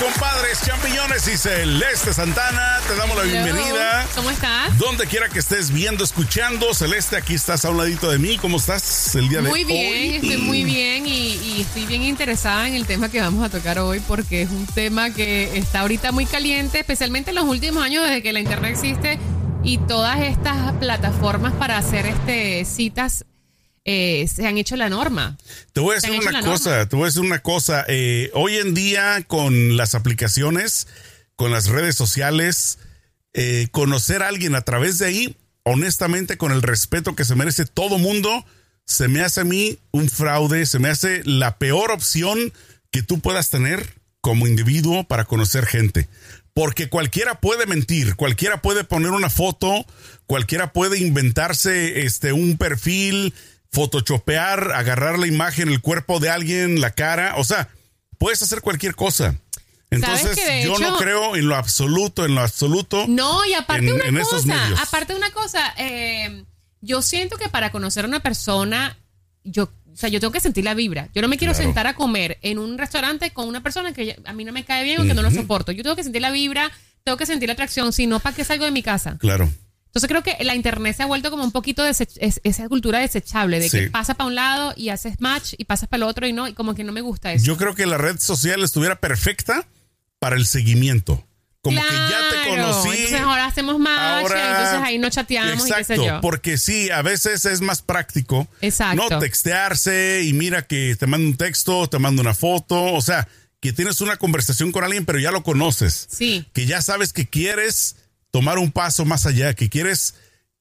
compadres, champiñones y Celeste Santana. Te damos la bienvenida. ¿Cómo estás? Donde quiera que estés viendo, escuchando. Celeste, aquí estás a un ladito de mí. ¿Cómo estás el día de Muy hoy? bien, estoy muy bien y, y estoy bien interesada en el tema que vamos a tocar hoy porque es un tema que está ahorita muy caliente, especialmente en los últimos años desde que la internet existe y todas estas plataformas para hacer este citas eh, se han hecho la norma. Te voy a decir una cosa, norma. te voy a decir una cosa. Eh, hoy en día, con las aplicaciones, con las redes sociales, eh, conocer a alguien a través de ahí, honestamente, con el respeto que se merece todo mundo, se me hace a mí un fraude, se me hace la peor opción que tú puedas tener como individuo para conocer gente. Porque cualquiera puede mentir, cualquiera puede poner una foto, cualquiera puede inventarse este un perfil, photoshopear, agarrar la imagen, el cuerpo de alguien, la cara, o sea, puedes hacer cualquier cosa. Entonces, yo no creo en lo absoluto, en lo absoluto. No, y aparte en- una en cosa, aparte una cosa, eh, yo siento que para conocer a una persona, yo, o sea, yo tengo que sentir la vibra. Yo no me quiero Claro. sentar a comer en un restaurante con una persona que a mí no me cae bien o que no lo soporto. Yo tengo que sentir la vibra, tengo que sentir la atracción, si no, ¿para qué salgo de mi casa? Claro. Entonces creo que la internet se ha vuelto como un poquito es- esa cultura desechable de Sí. que pasa para un lado y haces match y pasas para el otro y no, y como que no me gusta eso. Yo creo que la red social estuviera perfecta para el seguimiento. Como que ya te Claro. conocí. Entonces ahora hacemos match, ahora- entonces ahí no chateamos y qué sé yo. porque sí, a veces es más práctico. Exacto. No textearse y mira que te mando un texto, te mando una foto, o sea, que tienes una conversación con alguien, pero ya lo conoces. Sí. Que ya sabes que quieres tomar un paso más allá, que quieres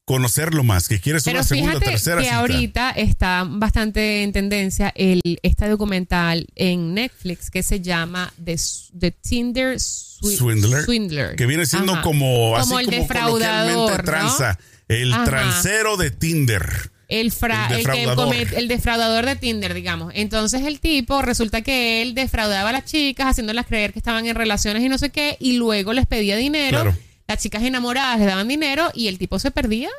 conocerlo más, que quieres Pero una segunda, fíjate tercera que cita. ahorita está bastante en tendencia el este documental en Netflix que se llama The, The Tinder Swi- Swindler, Swindler. que viene siendo Ajá. como, así Como el como defraudador, ¿no? el Ajá. transero de Tinder. El, fra- El el, defraudador. come- el defraudador de Tinder, digamos. Entonces el tipo resulta que él defraudaba a las chicas haciéndolas creer que estaban en relaciones y no sé qué y luego les pedía dinero. Claro. Las chicas enamoradas le daban dinero y el tipo se perdía.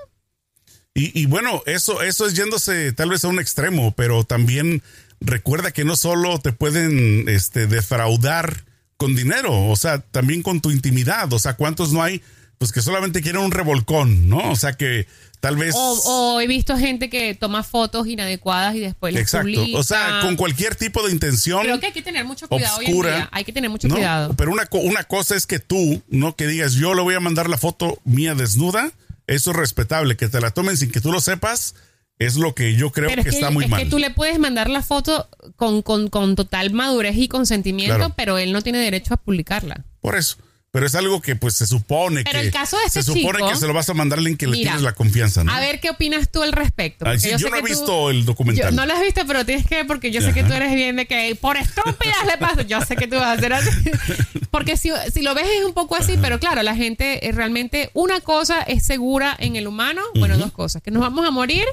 Y, y bueno, eso, eso es yéndose tal vez a un extremo, pero también recuerda que no solo te pueden este, defraudar con dinero, o sea, también con tu intimidad. O sea, ¿cuántos no hay? Pues que solamente quieren un revolcón, ¿no? O sea, que tal vez... O, o he visto gente que toma fotos inadecuadas y después las Exacto. publica. O sea, con cualquier tipo de intención. Creo que hay que tener mucho cuidado hoy en obscura. día. Hay que tener mucho ¿no? cuidado. Pero una, una cosa es que tú, no que digas, yo le voy a mandar la foto mía desnuda, eso es respetable. Que te la tomen sin que tú lo sepas, es lo que yo creo Pero que, es, que, está muy es mal. que tú le puedes mandar la foto con, con, con total madurez y consentimiento, Claro. pero él no tiene derecho a publicarla. Por eso. Pero es algo que pues se supone Pero que el caso de este se supone chico- que se lo vas a mandar a alguien que le Mira, tienes la confianza, ¿no? A ver qué opinas tú al respecto. Ay, porque sí, yo, no he tú- visto el documental. Yo- no lo has visto, pero tienes que ver porque yo sé que tú eres bien de que por estúpidas le pasa. Yo sé que tú vas a hacer así. Porque si, si lo ves es un poco así, pero claro, la gente eh, realmente, una cosa es segura en el humano, bueno, dos cosas, que nos vamos a morir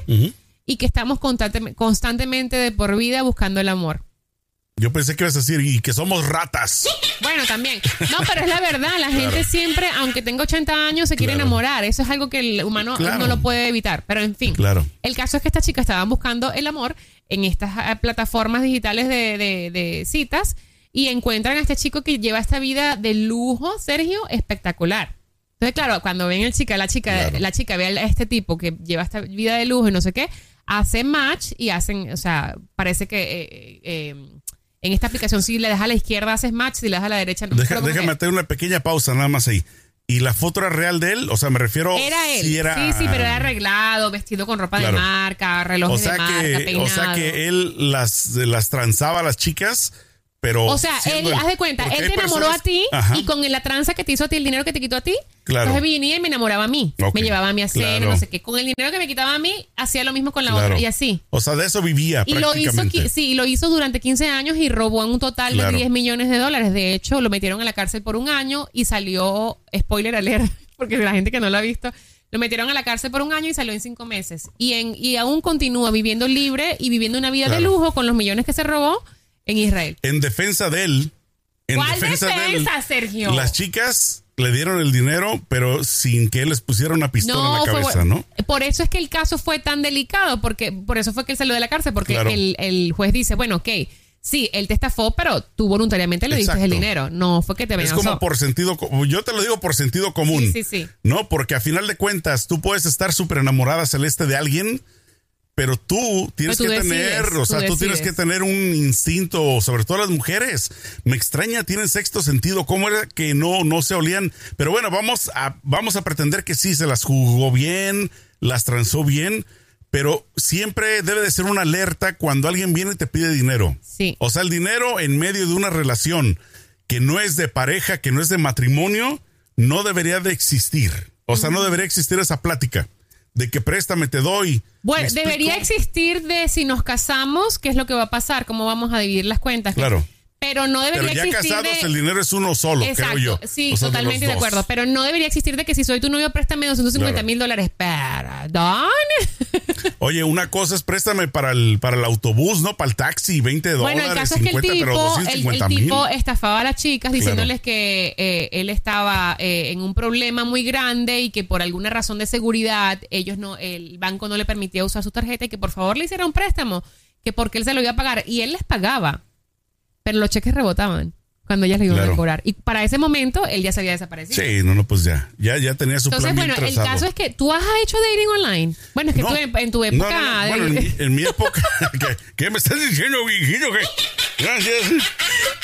y que estamos constante- constantemente de por vida buscando el amor. Yo pensé que ibas a decir, y que somos ratas. Bueno, también. No, pero es la verdad. La gente siempre, aunque tenga 80 años, se quiere Claro. enamorar. Eso es algo que el humano Claro. no lo puede evitar. Pero en fin. Claro. El caso es que estas chicas estaban buscando el amor en estas eh, plataformas digitales de, de- de citas y encuentran a este chico que lleva esta vida de lujo, Sergio, espectacular. Entonces, claro, cuando ven el chica, la chica, la chica ve a este tipo que lleva esta vida de lujo y no sé qué, hacen match y hacen, o sea, parece que eh, eh, en esta aplicación si le das a la izquierda haces match, si le das a la derecha no. Deja- déjame hacer una pequeña pausa nada más ahí. ¿Y la foto era real de él? O sea, me refiero... Era él. si era- Sí, sí, pero era arreglado, vestido con ropa Claro. de marca, relojes o sea de marca, que, peinado. o sea que él las, las transaba a las chicas, pero... O sea, él, el- haz de cuenta, él te enamoró personas- a ti Ajá. y con la tranza que te hizo a ti, el dinero que te quitó a ti, Claro. entonces venía y me enamoraba a mí. Me llevaba a cena, claro. no sé qué. Con el dinero que me quitaba a mí, hacía lo mismo con la Claro. otra y así. O sea, de eso vivía Y lo hizo, sí, lo hizo durante 15 años y robó en un total de 10 millones de dólares. De hecho, lo metieron a la cárcel por un año y salió, spoiler alert, porque la gente que no lo ha visto, lo metieron a la cárcel por un año y salió en cinco meses. Y, en, y aún continúa viviendo libre y viviendo una vida de lujo con los millones que se robó en Israel. En defensa de él... En ¿Cuál defensa, de él, defensa, Sergio? Las chicas le dieron el dinero, pero sin que él les pusiera una pistola en la cabeza. ¿no? Por eso es que el caso fue tan delicado, porque por eso fue que él salió de la cárcel, porque Claro. el, el juez dice, bueno, ok, Sí, él te estafó, pero tú voluntariamente le diste el dinero. No fue que te Es amenazó. como por sentido, co- yo te lo digo por sentido común. Sí, sí, sí. No, porque a final de cuentas tú puedes estar súper enamorada celeste de alguien, pero tú tienes Pero tú que decides, tener, o sea, tú tienes que tener un instinto, sobre todo las mujeres. Me extraña, tienen sexto sentido, cómo era que no, no se olían. Pero bueno, vamos a, vamos a pretender que sí, se las jugó bien, las transó bien. Pero siempre debe de ser una alerta cuando alguien viene y te pide dinero. Sí. O sea, el dinero en medio de una relación que no es de pareja, que no es de matrimonio, no debería de existir. O sea, no debería existir esa plática de que préstame, te doy. Bueno, debería existir de si nos casamos, qué es lo que va a pasar, cómo vamos a dividir las cuentas. Claro. Pero no Pero debería ya existir casados de... el dinero es uno solo, Exacto, creo yo. sí, O sea, totalmente de, acuerdo. Pero no debería existir de que si soy tu novio, préstame 250 Claro. mil dólares. Perdón. Oye, una cosa es préstame para el, para el autobús, ¿no? Para el taxi, 20 Bueno, dólares, el caso es que 50, el tipo, el, 250 el mil. tipo estafaba a las chicas diciéndoles que eh, él estaba eh, en un problema muy grande y que por alguna razón de seguridad ellos no, el banco no le permitía usar su tarjeta y que por favor le hiciera un préstamo, que porque él se lo iba a pagar y él les pagaba, pero los cheques rebotaban cuando ellas le iban Claro. a cobrar y para ese momento él ya se había desaparecido. Sí, no, no, pues ya. Ya, ya tenía su Entonces, plan bien bueno, el caso es que tú has hecho dating online. Bueno, es que No. tú en, en tu época. no, no. Bueno, en, mi, en mi época. ¿qué, qué me estás diciendo, viejito? Gracias.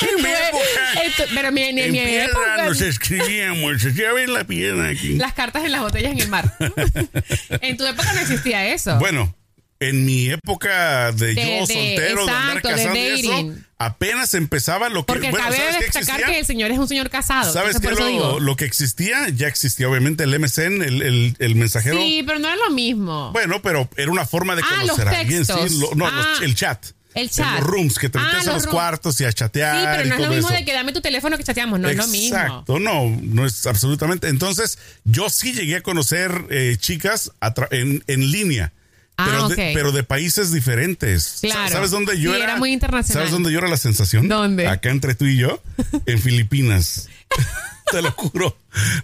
En mi época. Esto- pero mi, en, En mi piedra época. nos escribíamos. Ya ven la piedra aquí. Las cartas en las botellas en el mar. en tu época no existía eso. Bueno, en mi época de, De- yo de- soltero, de andar exacto, de y eso, dating. Apenas empezaba lo que. Porque bueno, cabe ¿sabes destacar existía? que el señor es un señor casado. ¿Sabes qué? Lo, lo que existía, ya existía obviamente el MSN, el, el, el mensajero. Sí, pero no es lo mismo. Bueno, pero era una forma de Ah, conocer los a alguien. Sí, lo- no, los- Ah, el chat. el En chat. los rooms, que te Ah, metías a los los rooms. cuartos y a chatear. sí, pero y no es lo mismo eso. de que dame tu teléfono que chateamos. No es lo mismo. Exacto, no, no es absolutamente. Entonces, yo sí llegué a conocer eh, chicas a en, en línea. Ah, pero, de, ok. pero de países diferentes. Claro. ¿Sabes dónde yo Sí, era? era muy internacional. ¿Sabes dónde yo era la sensación? ¿Dónde? Acá entre tú y yo, en Filipinas. Te lo juro.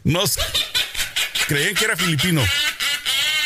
No sé. Creían que era filipino.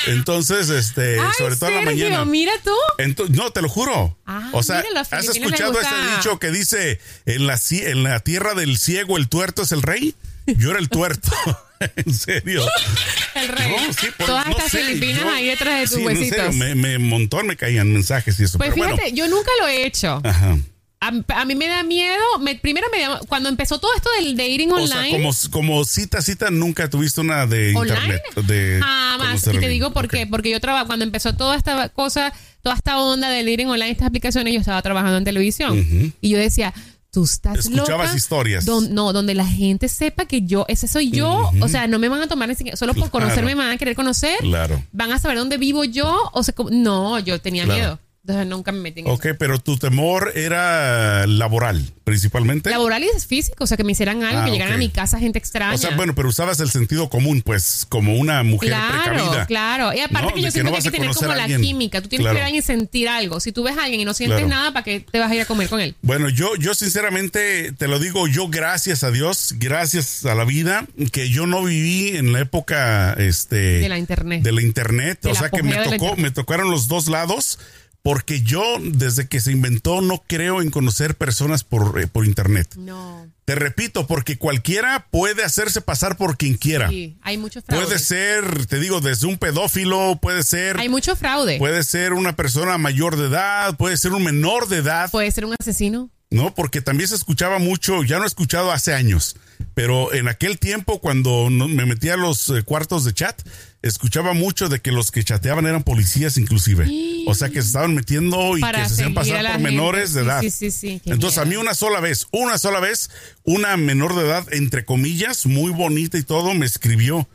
Entonces, este, Ay, sobre todo en la mañana. mira tú. Ento- no, te lo juro. Ah, o sea, mira, ¿has escuchado ese dicho que dice en la, en la tierra del ciego el tuerto es el rey? Yo era el tuerto. en serio. El rey. No, sí, por- Todas no estas sé, filipinas yo- ahí detrás de tus sí, no, en huesitos. serio, me, me montón me caían mensajes y eso. pues pero fíjate, yo nunca lo he hecho. Ajá. A, a mí me da miedo. me- primero me da, cuando empezó todo esto del dating O online. sea, como, como cita, cita, nunca tuviste una de ¿Online? internet. De Jamás. Y te digo por qué. Porque yo trabajo, cuando empezó toda esta cosa, toda esta onda del dating online, estas aplicaciones, yo estaba trabajando en televisión. Y yo decía, tú estás Escuchabas loca? historias. Don- no, donde la gente sepa que yo, ese soy yo. O sea, no me van a tomar ni siquiera- solo por Claro. conocerme me van a querer conocer. Claro. Van a saber dónde vivo yo. O sea, no, yo tenía Claro. miedo. Entonces nunca me metí en eso. Ok, pero tu temor era laboral, principalmente. Laboral y físico, o sea, que me hicieran algo, Ah, que llegaran a mi casa gente extraña. O sea, bueno, pero usabas el sentido común, pues, como una mujer Claro, precavida. claro. Y aparte ¿no? que yo que siento no que vas hay que tener como la química. Tú tienes Claro. que ver a alguien y sentir algo. Si tú ves a alguien y no sientes Claro. nada, ¿para qué te vas a ir a comer con él? Bueno, yo, yo sinceramente te lo digo, yo gracias a Dios, gracias a la vida, que yo no viví en la época este, De la internet. de la internet. O sea que me tocó, me tocaron los dos lados, porque yo, desde que se inventó, no creo en conocer personas por, eh, por internet. No. Te repito, porque cualquiera puede hacerse pasar por quien quiera. Sí, hay mucho fraude. Puede ser, te digo, desde un pedófilo, puede ser, Hay mucho fraude. puede ser una persona mayor de edad, puede ser un menor de edad. Puede ser un asesino. ¿No? Porque también se escuchaba mucho, ya no he escuchado hace años, pero en aquel tiempo cuando me metía a los eh, cuartos de chat, escuchaba mucho de que los que chateaban eran policías inclusive. O sea, que se estaban metiendo y Para que se hacían pasar por gente. menores de edad. sí, sí, sí, qué Entonces a mí una sola vez, una sola vez, una menor de edad, entre comillas, muy bonita y todo, me escribió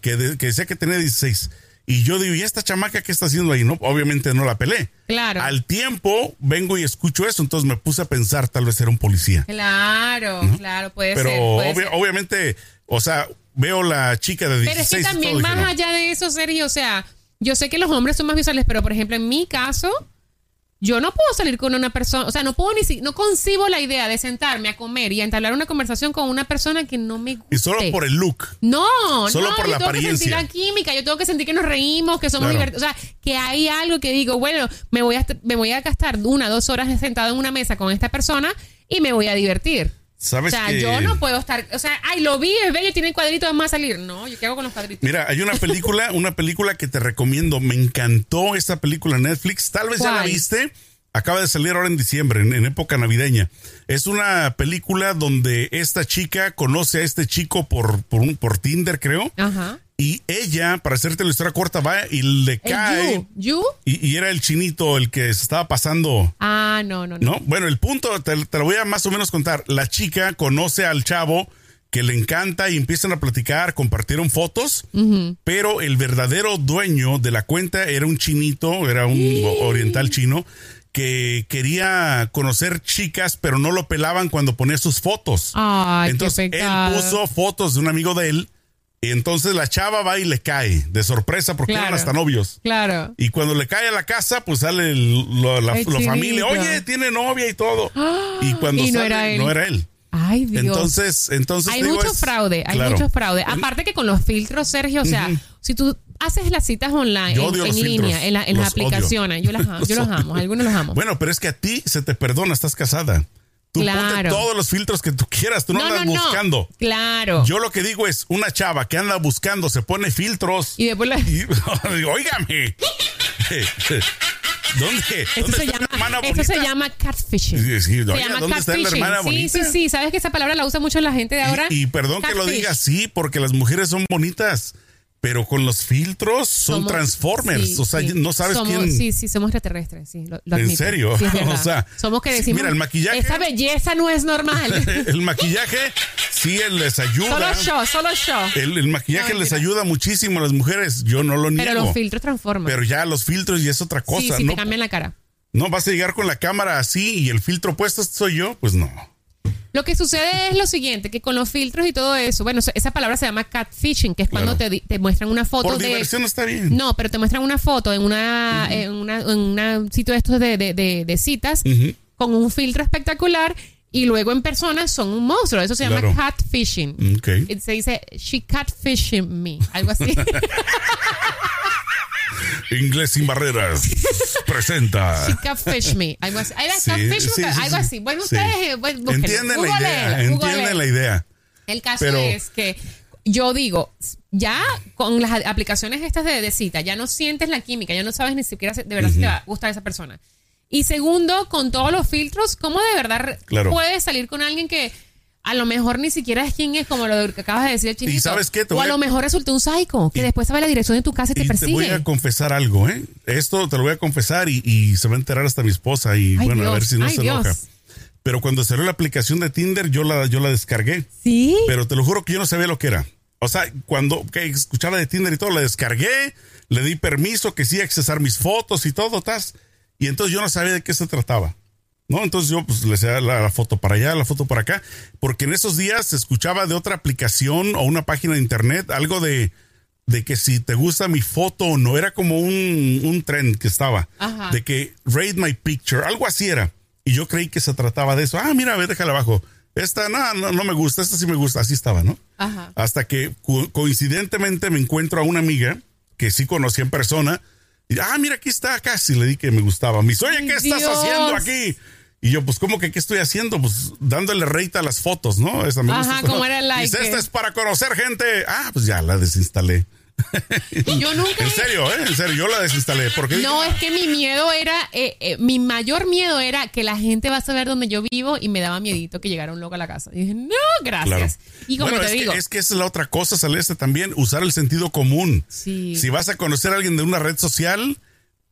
que, de- que decía que tenía 16. Y yo digo, ¿y esta chamaca qué está haciendo ahí? No, obviamente no la pelé. Claro. Al tiempo vengo y escucho eso, entonces me puse a pensar, tal vez era un policía. Claro, claro, puede Pero ser. ser. obviamente, o sea, veo la chica de 16 Pero es que también todo, más dije, no. allá de eso, Sergio, o sea, yo sé que los hombres son más visuales, pero por ejemplo, en mi caso, yo no puedo salir con una persona, o sea, no puedo ni si, no concibo la idea de sentarme a comer y a entablar una conversación con una persona que no me gusta. Y solo por el look. No, Solo no, por yo la tengo que sentir apariencia. la química, yo tengo que sentir que nos reímos, que somos Claro. divertidos, o sea, que hay algo que digo, bueno, me voy a me voy a gastar una, dos horas sentado en una mesa con esta persona y me voy a divertir. O ¿Sabes sea, que- yo no puedo estar, o sea, ay, lo vi, es bello, tiene cuadritos más a salir. No, yo qué hago con los cuadritos. Mira, hay una película, una película que te recomiendo. Me encantó esta película en Netflix. Tal vez ya la viste. Acaba de salir ahora en diciembre, en, en época navideña. Es una película donde esta chica conoce a este chico por, por, un, por Tinder, creo. Ajá. Y ella, para hacerte la historia corta, va y le cae. you, you? Y, y era el chinito el que se estaba pasando. Ah, no, no, no. ¿No? Bueno, el punto, te, te lo voy a más o menos contar. La chica conoce al chavo que le encanta y empiezan a platicar, compartieron fotos, pero el verdadero dueño de la cuenta era un chinito, era un oriental chino, que quería conocer chicas, pero no lo pelaban cuando ponía sus fotos. Ay, Entonces él puso fotos de un amigo de él, y entonces la chava va y le cae de sorpresa porque Claro. eran hasta novios. Claro. Y cuando le cae a la casa, pues sale el- lo- la, familia. Oye, tiene novia y todo. Y cuando Y no sale, era él. no era él. Ay, Dios. Entonces, entonces hay digo, mucho es- fraude, hay claro. mucho fraude. Aparte que con los filtros, Sergio, o sea, si tú haces las citas online, Yo en, línea, en, la- en las odio. aplicaciones, yo, las, amo, yo los amo, algunos los amo. Bueno, pero es que a ti se te perdona, estás casada. Tú ponte Claro. todos los filtros que tú quieras, tú no, andas buscando. Claro. Yo lo que digo es, una chava que anda buscando se pone filtros. y después la- Y, óigame. ¿Dónde? ¿Dónde se, llama, esto se llama catfishing. Sí, sí, se llama ¿dónde está la catfishing. hermana sí, bonita? sí, sí. Sabes que esa palabra la usa mucho la gente de ahora. Y, y perdón que lo diga así, porque las mujeres son bonitas, pero con los filtros son Somos- transformers. sí, o sea, sí. no sabes Somos- quién. Sí, sí, somos extraterrestres, sí. Lo, lo ¿En serio? Sí. O sea, somos que decimos. mira, el maquillaje- Esa belleza no es normal. el maquillaje sí les solo ayuda. show, solo show. El, el maquillaje No, les ayuda muchísimo a las mujeres. Yo no lo niego. Pero los filtros transforman. Pero ya los filtros y es otra cosa. sí, sí, no, te cambian la cara. no vas a llegar con la cámara así y el filtro puesto soy yo. Pues no. Lo que sucede es lo siguiente, que con los filtros y todo eso, bueno, esa palabra se llama catfishing, que es cuando Claro. te, di- te muestran una foto Por de... diversión está bien. No, pero te muestran una foto en una, en una, en una sitio de estos de, de, de- de citas con un filtro espectacular y luego en persona son un monstruo. Eso se llama Claro. catfishing. Ok. Y Se dice, she catfishing me, algo así. Inglés sin barreras presenta. she catfish me, algo así. Sí, catfish, sí, sí, algo sí. así. Bueno, ustedes eh, bueno. Entienden la idea. Entienden la idea. El caso Pero- es que yo digo, ya con las aplicaciones estas de, de cita, ya no sientes la química, ya no sabes ni siquiera si- de verdad si te va a gustar esa persona. Y segundo, con todos los filtros, ¿cómo de verdad Claro. puedes salir con alguien que a lo mejor ni siquiera es quien es, como lo que acabas de decir chinito? sabes qué? Te o a a- lo mejor resultó un psycho, que Y- después sabe la dirección de tu casa y te y te persigue. voy a confesar algo, ¿eh? Esto te lo voy a confesar y, y se va a enterar hasta mi esposa y Ay, bueno, a ver si no ay, se Dios. enoja. Pero cuando salió la aplicación de Tinder, yo la, yo la descargué. ¿Sí? Pero te lo juro que yo no sabía lo que era. O sea, cuando que escuchaba de Tinder y todo, la descargué, le di permiso que sí accesar mis fotos y todo, tas. Y entonces yo no sabía de qué se trataba. ¿No? Entonces yo pues le hacía la, la foto para allá, la foto para acá, porque en esos días se escuchaba de otra aplicación o una página de internet, algo de, de que si te gusta mi foto o no, era como un, un trend que estaba, Ajá. de que rate my picture, algo así era. Y yo creí que se trataba de eso. Ah, mira, a ver, déjala abajo. Esta no, no, no me gusta, esta sí me gusta, así estaba, ¿no? Ajá. Hasta que co- coincidentemente me encuentro a una amiga que sí conocí en persona. Y, ah, mira, aquí está, casi le di que me gustaba. Me dice, oye, ¿qué estás haciendo aquí? Y yo, pues, ¿cómo que qué estoy haciendo? Pues dándole rate a las fotos, ¿no? Esa me Ajá, gusta. como era el like. Dice, esta es para conocer gente. Ah, pues ya la desinstalé. Yo nunca... En serio, ¿eh? En serio, yo la desinstalé. Porque No, es que mi miedo era, eh, eh, mi mayor miedo era que la gente va a saber dónde yo vivo y me daba miedito que llegara un loco a la casa. Y dije, no, Claro. gracias. Y como Bueno, te es digo, Que, es que esa es la otra cosa, Celeste, también, usar el sentido común. Sí. Si vas a conocer a alguien de una red social,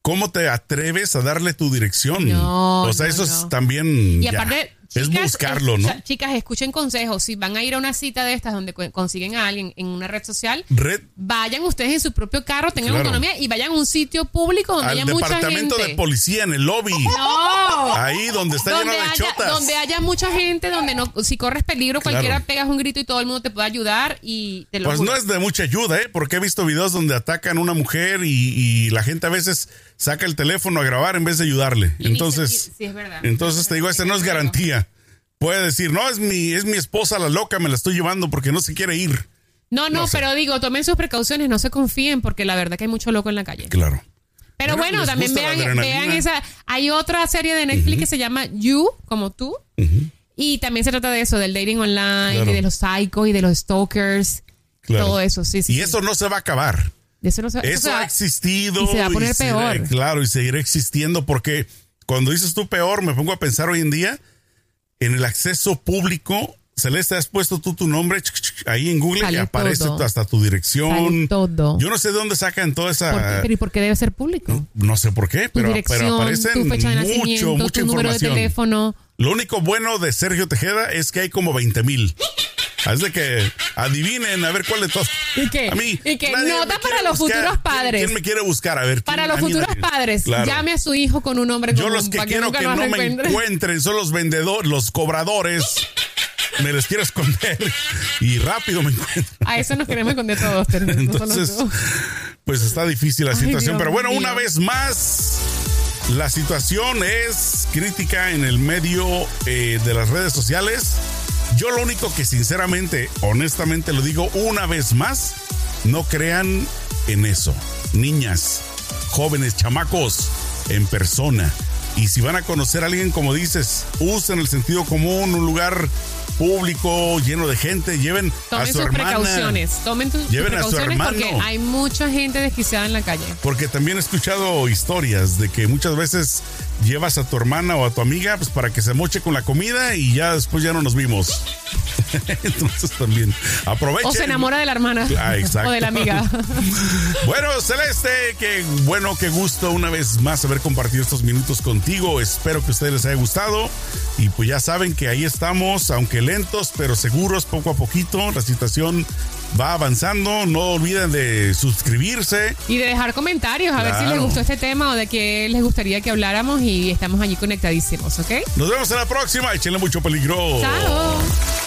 ¿cómo te atreves a darle tu dirección? No, O sea, no, eso no. es también. y ya. aparte, es Chicas, buscarlo, es- ¿no? o sea, chicas, escuchen consejos. Si van a ir a una cita de estas donde co- consiguen a alguien en una red social, Red vayan ustedes en su propio carro, tengan Claro. autonomía y vayan a un sitio público donde al haya mucha departamento gente. de policía en el lobby. No. Ahí donde está lleno donde de haya, chotas. donde haya mucha gente, donde no, si corres peligro, cualquiera pegas un grito y todo el mundo te puede ayudar y te lo Pues juro. no es de mucha ayuda, ¿eh? Porque he visto videos donde atacan a una mujer y, y la gente a veces saca el teléfono a grabar en vez de ayudarle. Y entonces, dice, sí, es verdad. entonces te digo, esta no es garantía. Puede decir, no, es mi, es mi esposa la loca, me la estoy llevando porque no se quiere ir. No, no, no sé. pero digo, tomen sus precauciones, no se confíen porque la verdad que hay mucho loco en la calle. Claro. Pero Bueno, también vean, vean esa. Hay otra serie de Netflix que se llama You, como tú. Y también se trata de eso, del dating online, Claro. y de los psychos y de los stalkers. Claro. Todo eso, sí, sí. Y sí. eso no se va a acabar. Eso no se- eso Eso va- ha existido. y se va a poner peor. claro, y seguirá existiendo porque cuando dices tú peor, me pongo a pensar hoy en día en el acceso público. Celeste, has puesto tú tu nombre ahí en Google y aparece todo. hasta tu dirección. Todo. Yo no sé de dónde sacan toda esa. ¿Por qué? Pero ¿y por qué debe ser público? No sé por qué, pero, pero aparecen tu fecha de mucho, mucha tu número de información. teléfono. Lo único bueno de Sergio Tejeda es que hay como 20 mil. Es de que adivinen a ver cuál de todos. ¿Y qué? A mí. ¿Y qué? Nota para los buscar. futuros ¿Quién- padres. ¿Quién me quiere buscar? A ver. Para ¿quién- los futuros nadie? padres, Claro. llame a su hijo con un nombre Yo común los que quiero que los no me encuentre. encuentren son los vendedores, los cobradores. Me les quiero esconder y rápido me encuentro. A eso nos queremos esconder todos. Entonces, pues está difícil la Ay, situación. Dios Pero bueno, una vez más, la situación es crítica en el medio eh, de las redes sociales. Yo lo único que sinceramente, honestamente lo digo una vez más, no crean en eso. Niñas, jóvenes, chamacos, en persona. Y si van a conocer a alguien, como dices, usen el sentido común, un lugar público lleno de gente, lleven a Tomen su sus hermana. precauciones. Tomen tus, sus Lleven a su precauciones porque hay mucha gente desquiciada en la calle. Porque también he escuchado historias de que muchas veces llevas a tu hermana o a tu amiga pues para que se moche con la comida y ya después ya no nos vimos. Entonces también aprovechen. O se enamora de la hermana. Ah, exacto. O de la amiga. Bueno, Celeste, qué bueno, qué gusto una vez más haber compartido estos minutos contigo. Espero que a ustedes les haya gustado. Y pues ya saben que ahí estamos, aunque lentos, pero seguros, poco a poquito. La situación va avanzando. No olviden de suscribirse. Y de dejar comentarios a ver si les gustó este tema o de qué les gustaría que habláramos y estamos allí conectadísimos, ¿ok? Nos vemos en la próxima. Échenle mucho peligro. Chao.